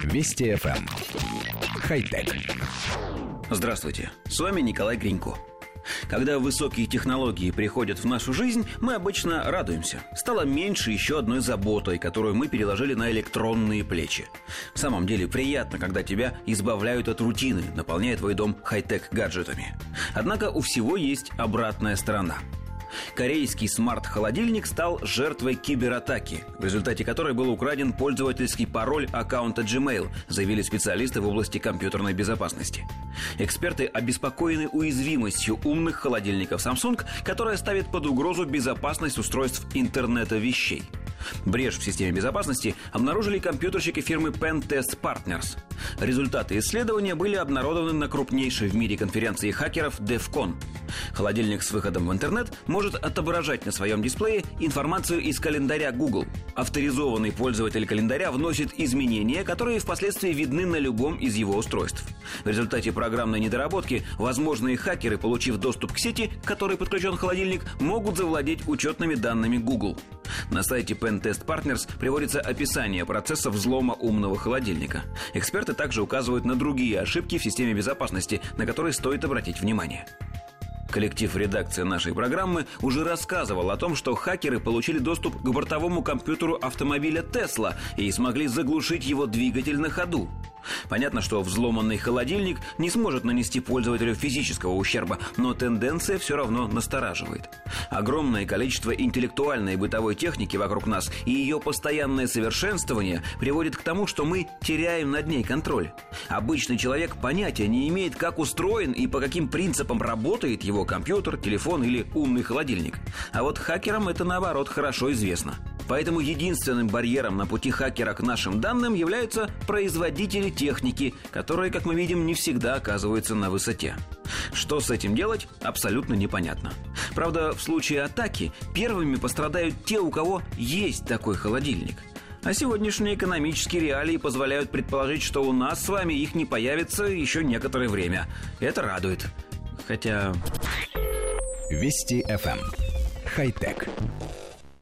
Вести FM. Эм. Хай-тек. Здравствуйте, с вами Николай Гринько. Когда высокие технологии приходят в нашу жизнь, мы обычно радуемся. Стало меньше еще одной заботой, которую мы переложили на электронные плечи. В самом деле приятно, когда тебя избавляют от рутины, наполняя твой дом хай-тек гаджетами. Однако у всего есть обратная сторона – Корейский смарт-холодильник стал жертвой кибератаки, в результате которой был украден пользовательский пароль аккаунта Gmail, заявили специалисты в области компьютерной безопасности. Эксперты обеспокоены уязвимостью умных холодильников Samsung, которая ставит под угрозу безопасность устройств интернета вещей. Брешь в системе безопасности обнаружили компьютерщики фирмы Pentest Partners. Результаты исследования были обнародованы на крупнейшей в мире конференции хакеров DEFCON. Холодильник с выходом в интернет может отображать на своем дисплее информацию из календаря Google. Авторизованный пользователь календаря вносит изменения, которые впоследствии видны на любом из его устройств. В результате программной недоработки возможные хакеры, получив доступ к сети, к которой подключен холодильник, могут завладеть учетными данными Google. На сайте Pentest Partners приводится описание процесса взлома умного холодильника. Эксперты также указывают на другие ошибки в системе безопасности, на которые стоит обратить внимание. Коллектив редакции нашей программы уже рассказывал о том, что хакеры получили доступ к бортовому компьютеру автомобиля Tesla и смогли заглушить его двигатель на ходу. Понятно, что взломанный холодильник не сможет нанести пользователю физического ущерба, но тенденция все равно настораживает. Огромное количество интеллектуальной и бытовой техники вокруг нас и ее постоянное совершенствование приводит к тому, что мы теряем над ней контроль. Обычный человек понятия не имеет, как устроен и по каким принципам работает его компьютер, телефон или умный холодильник. А вот хакерам это наоборот хорошо известно. Поэтому единственным барьером на пути хакера к нашим данным являются производители техники, которые, как мы видим, не всегда оказываются на высоте. Что с этим делать, абсолютно непонятно. Правда, в случае атаки первыми пострадают те, у кого есть такой холодильник. А сегодняшние экономические реалии позволяют предположить, что у нас с вами их не появится еще некоторое время. Это радует. Хотя... Вести FM. Эм. Хай-тек.